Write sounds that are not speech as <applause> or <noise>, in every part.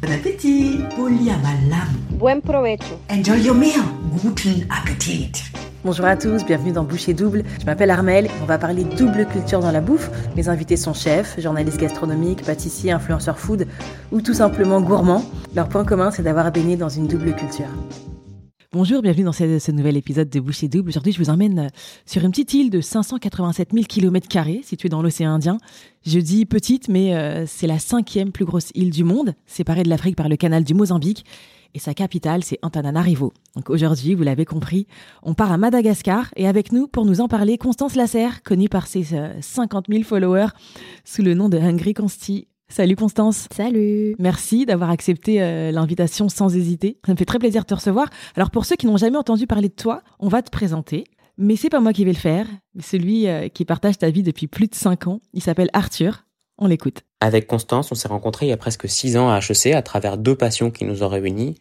Bon appétit. Buen provecho. Enjoy your meal. Guten Appetit. Bonjour à tous, bienvenue dans Boucher Double. Je m'appelle Armel, on va parler double culture dans la bouffe. Mes invités sont chefs, journalistes gastronomiques, pâtissiers, influenceurs food ou tout simplement gourmands. Leur point commun, c'est d'avoir baigné dans une double culture. Bonjour, bienvenue dans ce, nouvel épisode de Boucher Double. Aujourd'hui, je vous emmène sur une petite île de 587 000 km située dans l'océan Indien. Je dis petite, mais euh, c'est la cinquième plus grosse île du monde, séparée de l'Afrique par le canal du Mozambique. Et sa capitale, c'est Antananarivo. Donc aujourd'hui, vous l'avez compris, on part à Madagascar. Et avec nous, pour nous en parler, Constance Lasserre, connue par ses euh, 50 000 followers sous le nom de Hungry Consti. Salut Constance. Salut. Merci d'avoir accepté euh, l'invitation sans hésiter. Ça me fait très plaisir de te recevoir. Alors pour ceux qui n'ont jamais entendu parler de toi, on va te présenter. Mais c'est pas moi qui vais le faire, celui euh, qui partage ta vie depuis plus de 5 ans. Il s'appelle Arthur. On l'écoute. Avec Constance, on s'est rencontrés il y a presque 6 ans à HEC à travers deux passions qui nous ont réunis,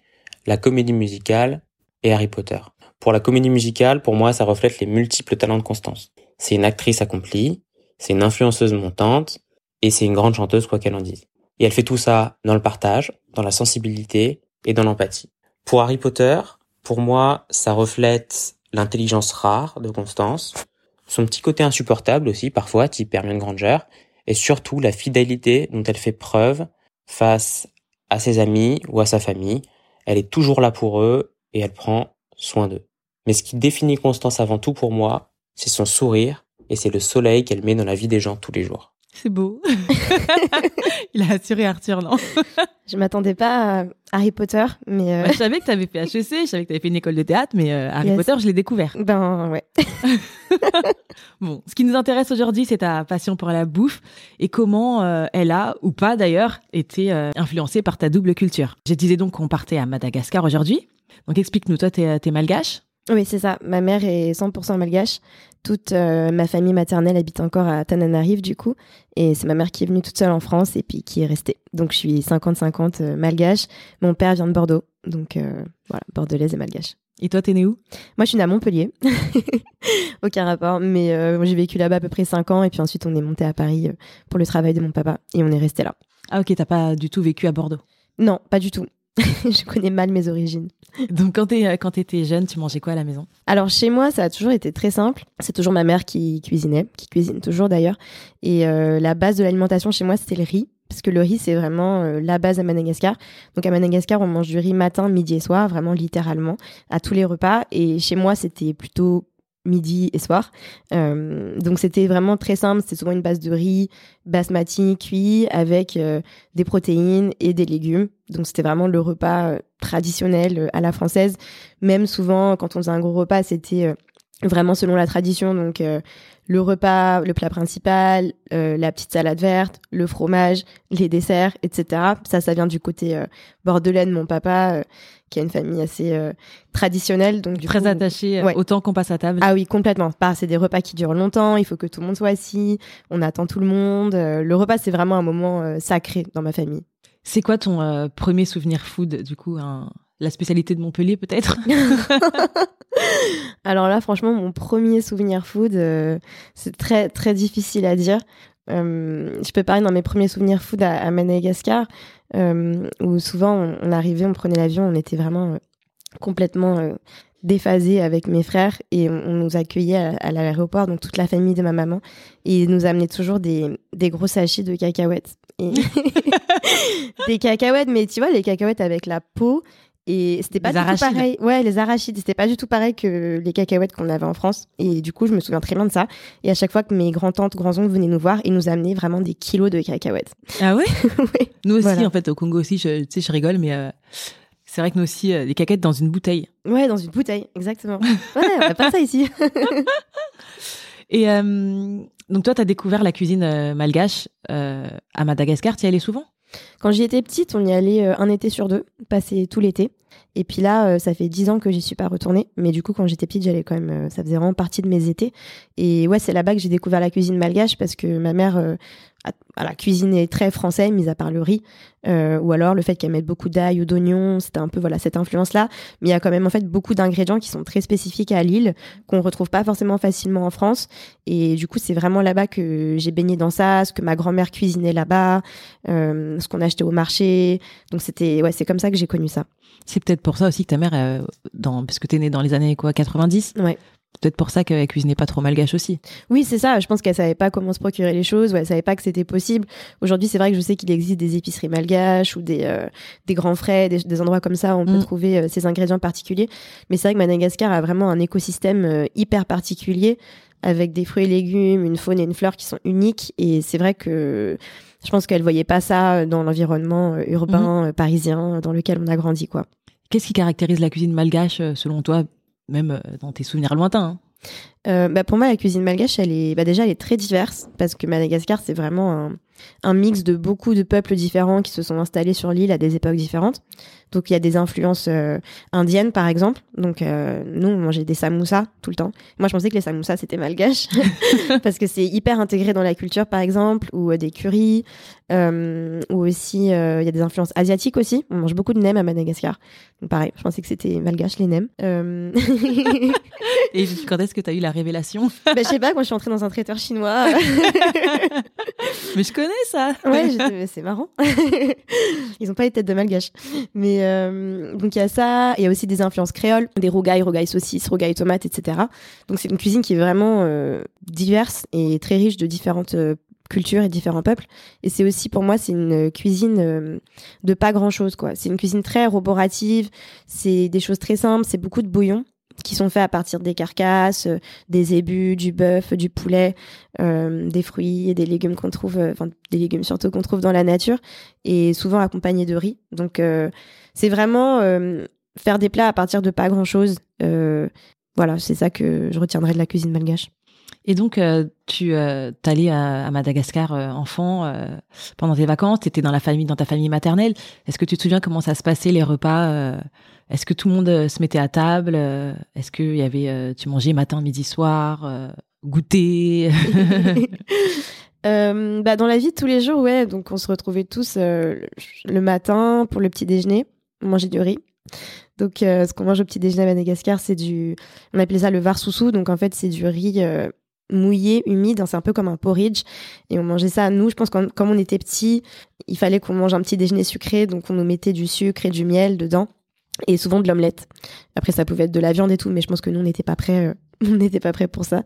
la comédie musicale et Harry Potter. Pour la comédie musicale, pour moi, ça reflète les multiples talents de Constance. C'est une actrice accomplie, c'est une influenceuse montante, et c'est une grande chanteuse quoi qu'elle en dise. Et elle fait tout ça dans le partage, dans la sensibilité et dans l'empathie. Pour Harry Potter, pour moi, ça reflète l'intelligence rare de Constance, son petit côté insupportable aussi parfois, type Hermione Granger, et surtout la fidélité dont elle fait preuve face à ses amis ou à sa famille. Elle est toujours là pour eux et elle prend soin d'eux. Mais ce qui définit Constance avant tout pour moi, c'est son sourire et c'est le soleil qu'elle met dans la vie des gens tous les jours. C'est beau. <laughs> Il a assuré Arthur, non? Je m'attendais pas à Harry Potter, mais euh, Bah, Je savais que tu avais fait HEC, je savais que tu avais fait une école de théâtre, mais euh, Harry Yes. Potter, je l'ai découvert. ben ouais. <laughs> Bon, ce qui nous intéresse aujourd'hui, c'est ta passion pour la bouffe et comment euh, elle a, ou pas d'ailleurs, été euh, influencée par ta double culture. Je disais donc qu'on partait à Madagascar aujourd'hui. Donc explique-nous, toi, t'es t'es malgache Oui, c'est ça. Ma mère est 100% malgache. Toute euh, ma famille maternelle habite encore à Tananarive, du coup. Et c'est ma mère qui est venue toute seule en France et puis qui est restée. Donc je suis 50-50 euh, malgache. Mon père vient de Bordeaux. Donc euh, voilà, bordelaise et malgache. Et toi, t'es né où? Moi, je suis née à Montpellier. <laughs> Aucun rapport. Mais j'ai vécu là-bas à peu près 5 ans. Et puis ensuite, on est monté à Paris pour le travail de mon papa. Et on est resté là. Ah ok, t'as pas du tout vécu à Bordeaux? Non, pas du tout. <laughs> je connais mal mes origines. Donc quand t'es- quand t'étais jeune, tu mangeais quoi à la maison? Alors chez moi, ça a toujours été très simple. C'est toujours ma mère qui cuisinait, qui cuisine toujours d'ailleurs. Et euh, la base de l'alimentation chez moi, c'était le riz. Parce que le riz, c'est vraiment euh, la base à Madagascar. Donc à Madagascar, on mange du riz matin, midi et soir, vraiment littéralement, à tous les repas. Et chez moi, c'était plutôt midi et soir. Euh, donc c'était vraiment très simple. C'était souvent une base de riz basmati cuit avec euh, des protéines et des légumes. Donc c'était vraiment le repas euh, traditionnel à la française. Même souvent, quand on faisait un gros repas, c'était vraiment selon la tradition. Donc euh, le repas, le plat principal, euh, la petite salade verte, le fromage, les desserts, etc. Ça, ça vient du côté euh, bordelais de mon papa, euh, qui a une famille assez euh, traditionnelle. Donc du Très coup, attaché, euh, ouais. autant qu'on passe à table. ah oui, complètement. Bah, c'est des repas qui durent longtemps, il faut que tout le monde soit assis, on attend tout le monde. Euh, le repas, c'est vraiment un moment euh, sacré dans ma famille. C'est quoi ton euh, premier souvenir food, du coup un- La spécialité de Montpellier, peut-être? <laughs> Alors là, franchement, mon premier souvenir food, euh, c'est très très difficile à dire. Euh, je peux parler dans mes premiers souvenirs food à, à Madagascar, euh, où souvent on, on arrivait, on prenait l'avion, on était vraiment complètement déphasés avec mes frères et on, on nous accueillait à, à l'aéroport, donc toute la famille de ma maman, et ils nous amenaient toujours des, des gros sachets de cacahuètes. Et <laughs> <laughs> des cacahuètes, mais tu vois, les cacahuètes avec la peau. Et c'était pas Les du tout pareil. Ouais, les arachides. C'était pas du tout pareil que les cacahuètes qu'on avait en France. Et du coup, je me souviens très bien de ça. Et à chaque fois que mes grands-tantes, grands-oncles venaient nous voir, ils nous amenaient vraiment des kilos de cacahuètes. Ah ouais. <laughs> Nous aussi, Voilà. en fait, au Congo aussi, je, tu sais, je rigole, mais euh, c'est vrai que nous aussi, euh, des caquettes dans une bouteille. Ouais, dans une bouteille, exactement. Ouais, on a pas ça ici. <laughs> Et euh, donc toi, tu as découvert la cuisine euh, malgache à Madagascar. Tu y allais souvent? Quand j'y étais petite, on y allait un été sur deux, passer tout l'été. Et puis là, euh, ça fait dix ans que j'y suis pas retournée. Mais du coup, quand j'étais petite, j'allais quand même. euh, ça faisait vraiment partie de mes étés. Et ouais, c'est là-bas que j'ai découvert la cuisine malgache parce que ma mère euh, a, voilà, cuisinait très français, mis à part le riz. Euh, ou alors le fait qu'elle mette beaucoup d'ail ou d'oignons, c'était un peu voilà cette influence-là. Mais il y a quand même en fait beaucoup d'ingrédients qui sont très spécifiques à Lille, qu'on retrouve pas forcément facilement en France. Et du coup, c'est vraiment là-bas que j'ai baigné dans ça, ce que ma grand-mère cuisinait là-bas, ce qu'on achetait au marché. Donc c'était ouais, c'est comme ça que j'ai connu ça. C'est peut-être pour ça aussi que ta mère, euh, dans, parce que t'es née dans les années quoi, 90 Ouais. Peut-être pour ça qu'elle cuisinait pas trop malgache aussi. Oui, c'est ça. Je pense qu'elle savait pas comment se procurer les choses, ou elle savait pas que c'était possible. Aujourd'hui, c'est vrai que je sais qu'il existe des épiceries malgaches ou des, euh, des grands frais, des, des endroits comme ça où on peut Mm. trouver euh, ces ingrédients particuliers. Mais c'est vrai que Madagascar a vraiment un écosystème euh, hyper particulier avec des fruits et légumes, une faune et une fleur qui sont uniques. Et c'est vrai que je pense qu'elle voyait pas ça dans l'environnement urbain euh, parisien dans lequel on a grandi, quoi. Qu'est-ce qui caractérise la cuisine malgache selon toi, même euh, dans tes souvenirs lointains hein. Euh, bah pour moi, la cuisine malgache, elle est, bah déjà, elle est très diverse parce que Madagascar, c'est vraiment un, un mix de beaucoup de peuples différents qui se sont installés sur l'île à des époques différentes. Donc, il y a des influences euh, indiennes, par exemple. Donc, euh, nous, on mangeait des samoussas tout le temps. Moi, je pensais que les samoussas, c'était malgache <laughs> parce que c'est hyper intégré dans la culture, par exemple, ou euh, des currys, euh, ou aussi, il y a des influences asiatiques aussi. On mange beaucoup de nems à Madagascar. Donc, pareil, je pensais que c'était malgache, les nems. <laughs> Et quand est-ce que tu as eu la révélation? Bah, je sais pas, quand je suis entrée dans un traiteur chinois. <laughs> Mais je connais ça ouais, c'est marrant. <laughs> Ils ont pas les têtes de malgache. Mais euh, donc il y a ça, il y a aussi des influences créoles, des rogailles, rogailles saucisses, rogailles tomates, etc. Donc c'est une cuisine qui est vraiment euh, diverse et très riche de différentes euh, cultures et différents peuples. Et c'est aussi pour moi c'est une cuisine de pas grand chose quoi. C'est une cuisine très roborative. C'est des choses très simples. C'est beaucoup de bouillons qui sont faits à partir des carcasses, euh, des ébus, du bœuf, du poulet, euh, des fruits et des légumes qu'on trouve, euh, enfin des légumes surtout qu'on trouve dans la nature, et souvent accompagnés de riz. Donc euh, c'est vraiment euh, faire des plats à partir de pas grand chose. voilà, c'est ça que je retiendrai de la cuisine malgache. Et donc, euh, tu euh, t'allais à, à Madagascar euh, enfant euh, pendant tes vacances. T'étais dans la famille, dans ta famille maternelle. Est-ce que tu te souviens comment ça se passait les repas Est-ce que tout le monde se mettait à table Est-ce que y avait, tu mangeais matin, midi, soir, goûter? <laughs> <laughs> Bah, dans la vie de tous les jours, ouais. Donc, on se retrouvait tous le le matin pour le petit déjeuner. On mangeait du riz. Donc, euh, ce qu'on mange au petit déjeuner à Madagascar, c'est du. On appelait ça le varsoussou. Donc, en fait, c'est du riz euh, mouillé, humide. C'est un peu comme un porridge. Et on mangeait ça, nous, je pense, quand, comme on était petits, il fallait qu'on mange un petit déjeuner sucré. Donc, on nous mettait du sucre et du miel dedans. Et souvent de l'omelette. Après, ça pouvait être de la viande et tout, mais je pense que nous, on n'était pas prêts. <laughs> on n'était pas prêts pour ça.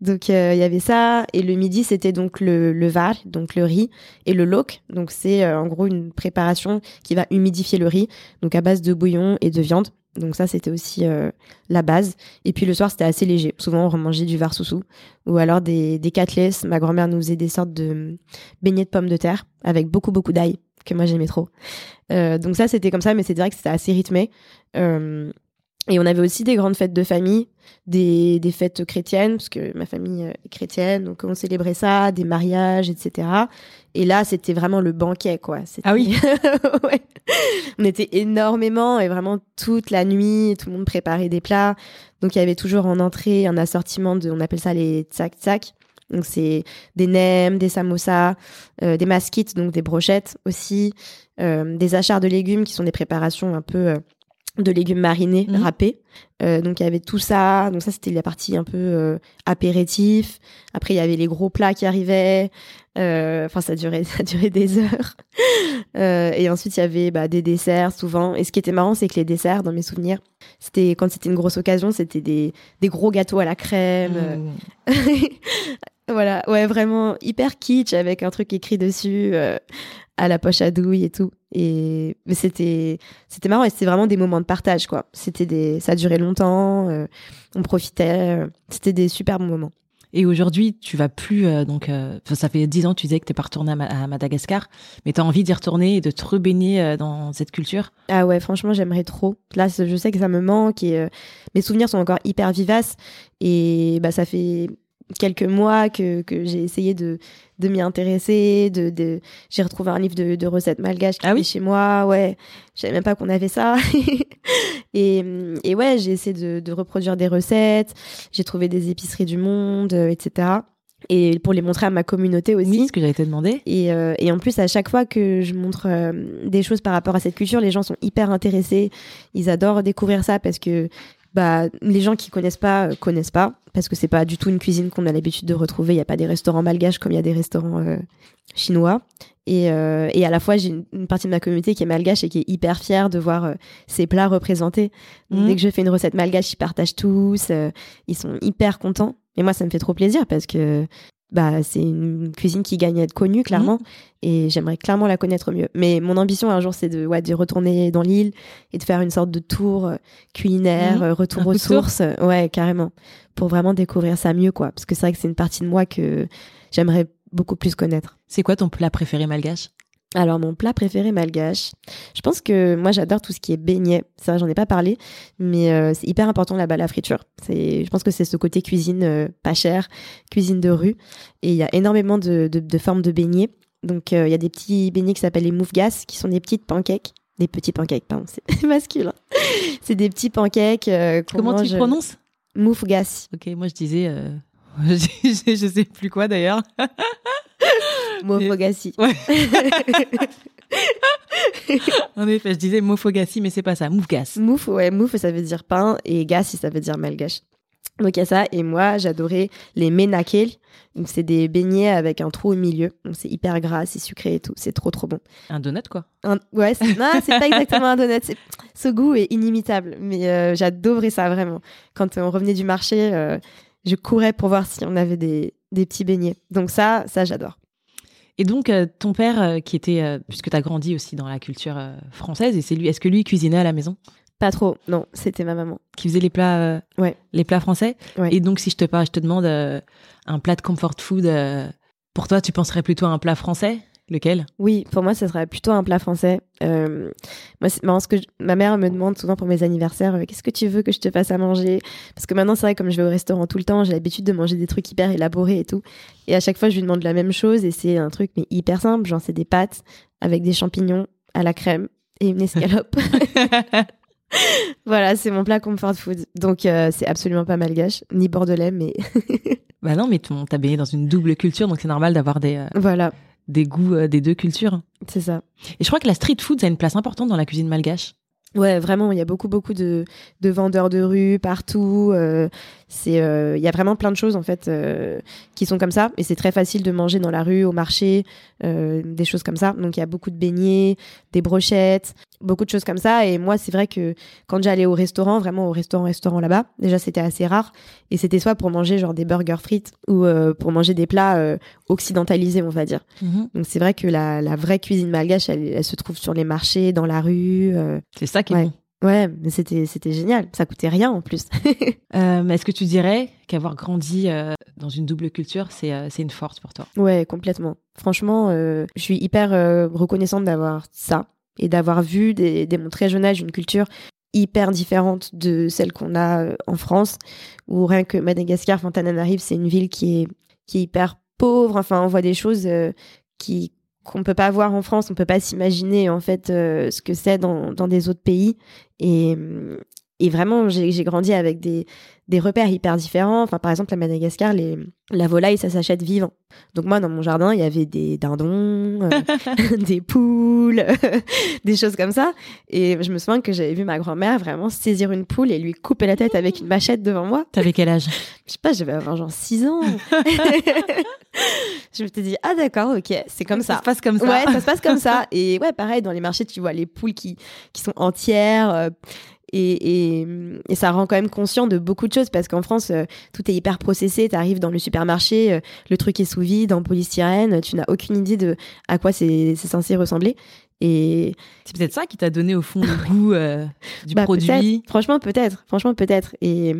Donc, euh, il y avait ça. Et le midi, c'était donc le, le var, donc le riz, et le lok. Donc, c'est euh, en gros une préparation qui va humidifier le riz, donc à base de bouillon et de viande. Donc ça, c'était aussi euh, la base. Et puis le soir, c'était assez léger. Souvent, on remangeait du var soussou ou alors des, des. Ma grand-mère nous faisait des sortes de beignets de pommes de terre avec beaucoup, beaucoup d'ail, que moi, j'aimais trop. Donc ça, c'était comme ça, mais c'est vrai que c'était assez rythmé. Et on avait aussi des grandes fêtes de famille, des, des fêtes chrétiennes, parce que ma famille euh, est chrétienne, donc on célébrait ça, des mariages, etc. Et là, c'était vraiment le banquet, quoi. Ah oui. <laughs> Ouais. On était énormément et vraiment toute la nuit, tout le monde préparait des plats. Donc il y avait toujours en entrée un assortiment de, on appelle ça les tsak-tsak. Donc c'est des nems, des samosas, euh, des maskites, donc des brochettes aussi, euh, des achars de légumes qui sont des préparations un peu euh, de légumes marinés, Mhm. râpés. Euh, donc il y avait tout ça. Donc ça c'était la partie un peu euh, apéritif. Après il y avait les gros plats qui arrivaient. Euh, Enfin ça durait <laughs> ça durait des heures. Et ensuite il y avait bah, des desserts souvent. Et ce qui était marrant c'est que les desserts dans mes souvenirs c'était quand c'était une grosse occasion c'était des des gros gâteaux à la crème. Mmh. <laughs> voilà, ouais, vraiment hyper kitsch avec un truc écrit dessus à la poche à douille et tout. Et mais c'était c'était marrant et c'était vraiment des moments de partage quoi. C'était des ça durait longtemps, euh, on profitait, euh, c'était des super bons moments. Et aujourd'hui, tu vas plus euh, donc ça fait dix ans que tu disais que t'es pas retourné à, Ma- à Madagascar, mais t'as envie d'y retourner et de te rebaigner dans cette culture? Ah ouais, franchement, j'aimerais trop. Là, je sais que ça me manque et mes souvenirs sont encore hyper vivaces et bah ça fait quelques mois que, que j'ai essayé de, de m'y intéresser. De, de... J'ai retrouvé un livre de, de recettes malgaches qui Ah oui était chez moi. Ouais, je savais même pas qu'on avait ça. <laughs> et, et ouais, j'ai essayé de, de reproduire des recettes. J'ai trouvé des épiceries du monde, euh, etc. Et pour les montrer à ma communauté aussi. Oui, ce que j'allais te demander. Et, euh, et en plus, à chaque fois que je montre euh, des choses par rapport à cette culture, les gens sont hyper intéressés. Ils adorent découvrir ça parce que bah, les gens qui connaissent pas euh, connaissent pas parce que c'est pas du tout une cuisine qu'on a l'habitude de retrouver. Il y a pas des restaurants malgaches comme il y a des restaurants euh, chinois. Et, euh, et à la fois, j'ai une, une partie de ma communauté qui est malgache et qui est hyper fière de voir ces plats représentés. Mhm. Dès que je fais une recette malgache, ils partagent tous. ils sont hyper contents. Et moi, ça me fait trop plaisir parce que bah, c'est une cuisine qui gagne à être connue, clairement. Et j'aimerais clairement la connaître mieux. Mais mon ambition un jour, c'est de, ouais, de retourner dans l'île et de faire une sorte de tour euh, culinaire, Mhm. euh, retour Un aux sources. Ouais, carrément. Pour vraiment découvrir ça mieux, quoi. Parce que c'est vrai que c'est une partie de moi que j'aimerais beaucoup plus connaître. C'est quoi ton plat préféré malgache? Alors, mon plat préféré malgache, je pense que moi, j'adore tout ce qui est beignet. C'est vrai, j'en ai pas parlé, mais euh, c'est hyper important là-bas, la friture. C'est, je pense que c'est ce côté cuisine euh, pas cher, cuisine de rue. Et il y a énormément de, de, de formes de beignets. Donc, euh, il y a des petits beignets qui s'appellent les moufgas, qui sont des petites pancakes. Des petits pancakes, pardon, c'est <laughs> masculin. c'est des petits pancakes. Comment tu mange- le prononces? Moufgas. Ok, moi je disais. je <laughs> je sais plus quoi d'ailleurs. <laughs> Moufgassi. Ouais. En effet, je disais mofogassi, mais c'est pas ça. Moufgas. Mouf, ouais, mouf, ça veut dire pain et gassi, ça veut dire malgache. Donc il y a ça, et moi j'adorais les menakel. Donc c'est des beignets avec un trou au milieu. Donc c'est hyper gras, c'est sucré et tout. C'est trop trop bon. Un donut quoi. Un- ouais, c'est, non, c'est pas exactement un donut. c'est- Ce goût est inimitable, mais euh, j'adorais ça vraiment. Quand on revenait du marché, euh, je courais pour voir si on avait des, des petits beignets. Donc ça, ça j'adore. Et donc, euh, ton père, euh, qui était, euh, puisque tu as grandi aussi dans la culture française, et c'est lui, est-ce que lui cuisinait à la maison? Pas trop, non, c'était ma maman. Qui faisait les plats, euh, Ouais. les plats français? Ouais. Et donc, si je te parle, je te demande euh, un plat de comfort food, euh, pour toi, tu penserais plutôt à un plat français? Lequel? Oui, pour moi, ça serait plutôt un plat français. Euh, moi, c'est marrant ce que je- ma mère me demande souvent pour mes anniversaires, euh, qu'est-ce que tu veux que je te fasse à manger? Parce que maintenant, c'est vrai, comme je vais au restaurant tout le temps, j'ai l'habitude de manger des trucs hyper élaborés et tout. Et à chaque fois, je lui demande la même chose et c'est un truc mais hyper simple, genre c'est des pâtes avec des champignons à la crème et une escalope. <laughs> <laughs> voilà, c'est mon plat comfort food. Donc, euh, c'est absolument pas malgache, ni bordelais, mais <laughs> Bah non, mais ton- t'as baigné dans une double culture, donc c'est normal d'avoir des, euh, voilà, des goûts euh, des deux cultures. c'est ça. Et je crois que la street food, ça a une place importante dans la cuisine malgache. Ouais, vraiment, il y a beaucoup, beaucoup de, de vendeurs de rue partout. euh, c'est, euh, il y a vraiment plein de choses en fait euh, qui sont comme ça, et c'est très facile de manger dans la rue, au marché, des choses comme ça. Donc il y a beaucoup de beignets, des brochettes, beaucoup de choses comme ça. Et moi, c'est vrai que quand j'allais au restaurant, vraiment au restaurant, restaurant là-bas, déjà c'était assez rare, et c'était soit pour manger genre des burgers frites ou euh, pour manger des plats euh, occidentalisés, on va dire. Donc c'est vrai que la, la vraie cuisine malgache, elle, elle se trouve sur les marchés, dans la rue. euh, C'est ça qui est Ouais. bon. Ouais, mais c'était c'était génial. Ça coûtait rien en plus. <laughs> Euh, mais Est-ce que tu dirais qu'avoir grandi euh, dans une double culture, c'est euh, une force pour toi? Ouais, complètement. Franchement, euh, je suis hyper reconnaissante d'avoir ça et d'avoir vu dès, dès mon très jeune âge une culture hyper différente de celle qu'on a en France, où rien que Madagascar, Fontananarive, c'est une ville qui est qui est hyper pauvre. Enfin, on voit des choses qui qu'on peut pas voir en France, on peut pas s'imaginer en fait euh, ce que c'est dans, dans des autres pays. Et, et vraiment, j'ai grandi avec des, des repères hyper différents. Enfin, par exemple, à Madagascar, les, la volaille, ça s'achète vivant. Donc moi, dans mon jardin, il y avait des dindons, euh, <laughs> <laughs> des poules, <laughs> des choses comme ça. Et je me souviens que j'avais vu ma grand-mère vraiment saisir une poule et lui couper la tête avec une machette devant moi. T'avais quel âge? Je sais pas, j'avais avoir genre 6 ans. je me suis dit, ah d'accord, ok, c'est comme ça. se passe comme ça. Ouais, ça se passe comme ça. Et ouais, pareil, dans les marchés, tu vois les poules qui, qui sont entières. euh, et, ça rend quand même conscient de beaucoup de choses parce qu'en France, euh, tout est hyper processé. Tu arrives dans le supermarché, euh, le truc est sous vide, en polystyrène, tu n'as aucune idée de à quoi c'est censé ressembler. Et C'est peut-être ça qui t'a donné au fond le <laughs> goût euh, du bah, produit. Franchement, peut-être. Franchement, peut-être. Et,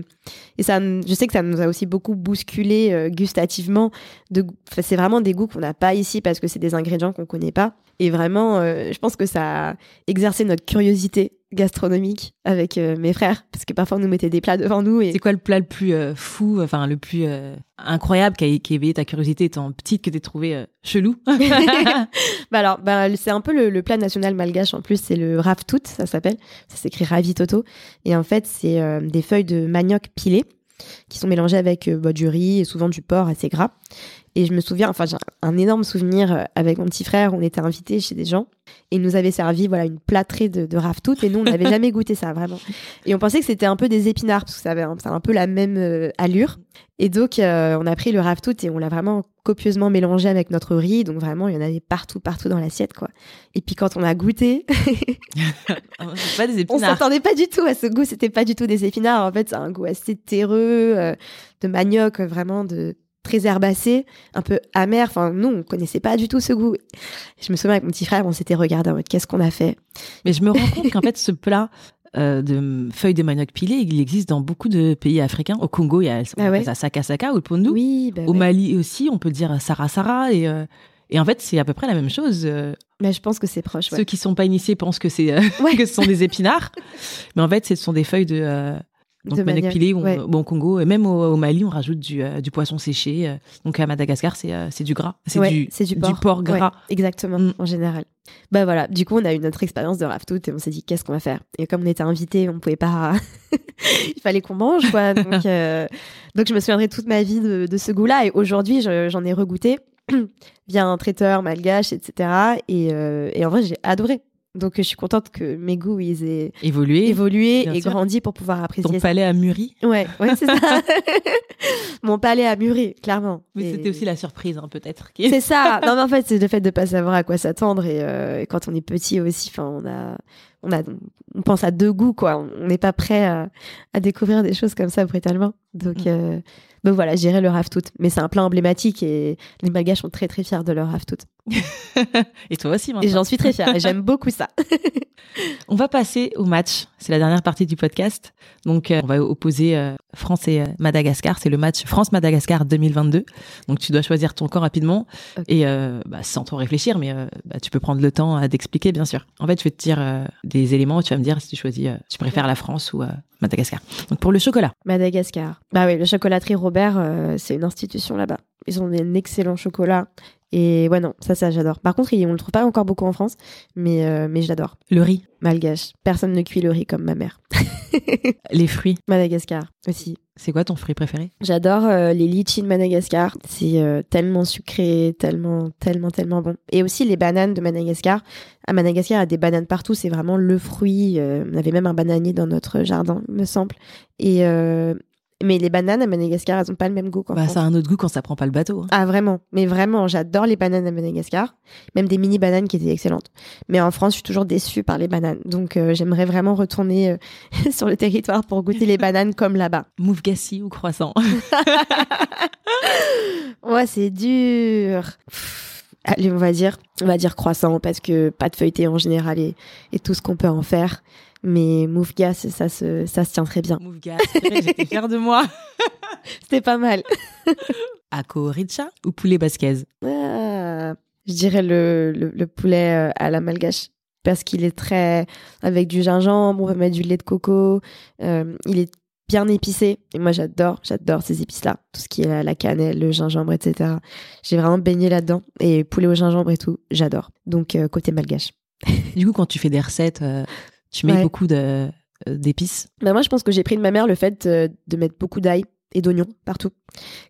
et ça, je sais que ça nous a aussi beaucoup bousculé euh, gustativement. De, c'est vraiment des goûts qu'on n'a pas ici parce que c'est des ingrédients qu'on connaît pas. Et vraiment, euh, je pense que ça a exercé notre curiosité gastronomique avec mes frères parce que parfois on nous mettait des plats devant nous et C'est quoi le plat le plus fou, enfin le plus incroyable qui a, qui a éveillé ta curiosité étant petite que t'es trouvé euh, chelou. <laughs> <laughs> Bah alors bah c'est un peu le, le plat national malgache en plus c'est le raftout ça s'appelle. Ça s'écrit ravi toto. Et en fait c'est euh, des feuilles de manioc pilées qui sont mélangées avec euh, bah, du riz et souvent du porc assez gras. Et je me souviens enfin j'ai un énorme souvenir euh, avec mon petit frère on était invités chez des gens et ils nous avaient servi voilà une plâtrée de, de raftout et nous on n'avait <laughs> jamais goûté ça vraiment. Et on pensait que c'était un peu des épinards parce que ça avait un, ça a un peu la même euh, allure. Et donc euh, on a pris le raftout et on l'a vraiment copieusement mélangé avec notre riz. Donc vraiment il y en avait partout partout dans l'assiette quoi. Et puis quand on a goûté <laughs> pas des on s'attendait pas du tout à ce goût. C'était pas du tout des épinards. En fait c'est un goût assez terreux euh, de manioc euh, vraiment de très herbacé un peu amer. Enfin nous on connaissait pas du tout ce goût. Je me souviens avec mon petit frère on s'était regardé en mode qu'est-ce qu'on a fait? Mais je me rends compte qu'en <laughs> fait, ce plat euh, de feuilles de manioc pilées, il existe dans beaucoup de pays africains. Au Congo, il y a Ah ouais appelle ça saka saka ou le pondu. oui bah Au ouais. Mali aussi, on peut dire sara sara. Et, euh, et en fait, c'est à peu près la même chose. Euh, Mais je pense que c'est proche ouais. Ceux qui sont pas initiés pensent que c'est <laughs> que ce sont des épinards, mais en fait, ce sont des feuilles de donc De manioc manioc, pilé. ou- ouais. Bon, au Congo, et même au, au Mali, on rajoute du, euh, du poisson séché. euh. donc à Madagascar, c'est euh, du gras, c'est Ouais, du porc, gras. Ouais, exactement, Mm. en général. Bah voilà, du coup, on a eu notre expérience de raftout et on s'est dit qu'est-ce qu'on va faire? Et comme on était invité, on pouvait pas. <laughs> Il fallait qu'on mange, quoi. <laughs> Donc, donc je me souviendrai toute ma vie de, de ce goût-là. Et aujourd'hui, je- j'en ai regoûté <clears throat> via un traiteur malgache, etc. Et, et en vrai, j'ai adoré. Donc, je suis contente que mes goûts ils aient Évolué. et sûr. grandi pour pouvoir apprécier Ton ça. palais a mûri. Ouais, ouais, c'est ça. <laughs> <laughs> Mon palais a mûri, clairement. Mais Et- c'était aussi la surprise, hein, peut-être. c'est ça. <laughs> Non, mais en fait, c'est le fait de pas savoir à quoi s'attendre et, euh, et quand on est petit aussi, enfin, on a, on a, on pense à deux goûts, quoi. On n'est pas prêt à, à découvrir des choses comme ça brutalement. Donc, Mm. euh, donc voilà, je dirais le raftout. Mais c'est un plat emblématique et les Malgaches sont très très fiers de leur raftout. Et toi aussi, Et maintenant. j'en suis très fière et j'aime beaucoup ça. <laughs> On va passer au match. C'est la dernière partie du podcast. Donc, euh, on va opposer euh, France et euh, Madagascar. C'est le match France-Madagascar 2022. Donc, tu dois choisir ton camp rapidement et bah, sans trop réfléchir, mais bah, tu peux prendre le temps d'expliquer, bien sûr. En fait, je vais te dire des éléments. et Tu vas me dire si tu choisis, tu préfères la France ou Madagascar. Donc, pour le chocolat, Madagascar. Bah oui, le chocolaterie Robert, c'est une institution là-bas. Ils ont un excellent chocolat. Et ouais, non, ça, ça, j'adore. Par contre, il- on le trouve pas encore beaucoup en France, mais, euh, mais je l'adore. le riz, Malgache. Personne ne cuit le riz comme ma mère. <laughs> les fruits. Madagascar aussi. C'est quoi ton fruit préféré? J'adore euh, les litchis de Madagascar. C'est euh, tellement sucré, tellement, tellement, tellement bon. Et aussi les bananes de Madagascar. À Madagascar, il y a des bananes partout. C'est vraiment le fruit. On avait même un bananier dans notre jardin, me semble. Et mais les bananes à Madagascar, elles ont pas le même goût Bah, ça a un autre goût quand ça prend pas le bateau. hein. Ah vraiment, mais vraiment, j'adore les bananes à Madagascar, même des mini bananes qui étaient excellentes. Mais en France, je suis toujours déçue par les bananes, donc euh, j'aimerais vraiment retourner euh, <laughs> sur le territoire pour goûter les bananes comme là-bas. Moufgassi ou croissant <laughs> Ouais, c'est dur. Pff, Allez, on va dire, on va dire croissant parce que pâte feuilletée en général et, et tout ce qu'on peut en faire. Mais moufgas, ça se, ça se tient très bien. Moufgas, j'étais <laughs> fière de moi. C'était pas mal. <laughs> Ako richa ou poulet basquez? Ah, je dirais le, le, le poulet euh, à la malgache. Parce qu'il est très. avec du gingembre, on peut mettre du lait de coco. euh, il est bien épicé. Et moi, j'adore, j'adore ces épices-là. Tout ce qui est la, la cannelle, le gingembre, etc. J'ai vraiment baigné là-dedans. Et poulet au gingembre et tout, j'adore. Donc, euh, côté malgache. Du coup, quand tu fais des recettes, euh, tu mets Ouais. beaucoup de euh, d'épices. Bah, moi, je pense que j'ai pris de ma mère le fait euh, de mettre beaucoup d'ail et d'oignons partout.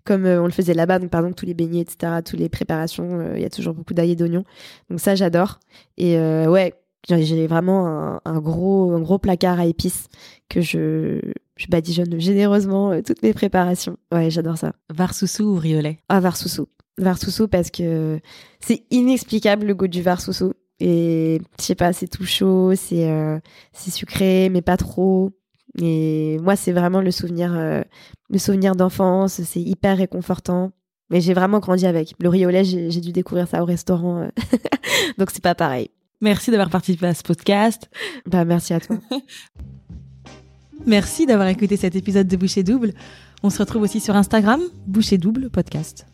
Comme euh, on le faisait là-bas, donc par exemple tous les beignets, etc., toutes les préparations, euh, il y a toujours beaucoup d'ail et d'oignons. Donc ça, j'adore. Et euh, ouais, j'ai- j'ai vraiment un, un gros, un gros placard à épices que je, je badigeonne généreusement euh, toutes mes préparations. Ouais, j'adore ça. Varsoussou ou riolet? Ah, varsoussou. Varsoussou parce que c'est inexplicable le goût du varsoussou. Et je sais pas, c'est tout chaud, c'est euh, c'est sucré, mais pas trop. Et moi, c'est vraiment le souvenir, euh, le souvenir d'enfance. C'est hyper réconfortant. Mais j'ai vraiment grandi avec. Le riz au lait, j'ai j'ai dû découvrir ça au restaurant. euh. <laughs> Donc c'est pas pareil. Merci d'avoir participé à ce podcast. Bah merci à toi. <laughs> Merci d'avoir écouté cet épisode de Boucher Double. On se retrouve aussi sur Instagram, Boucher Double Podcast.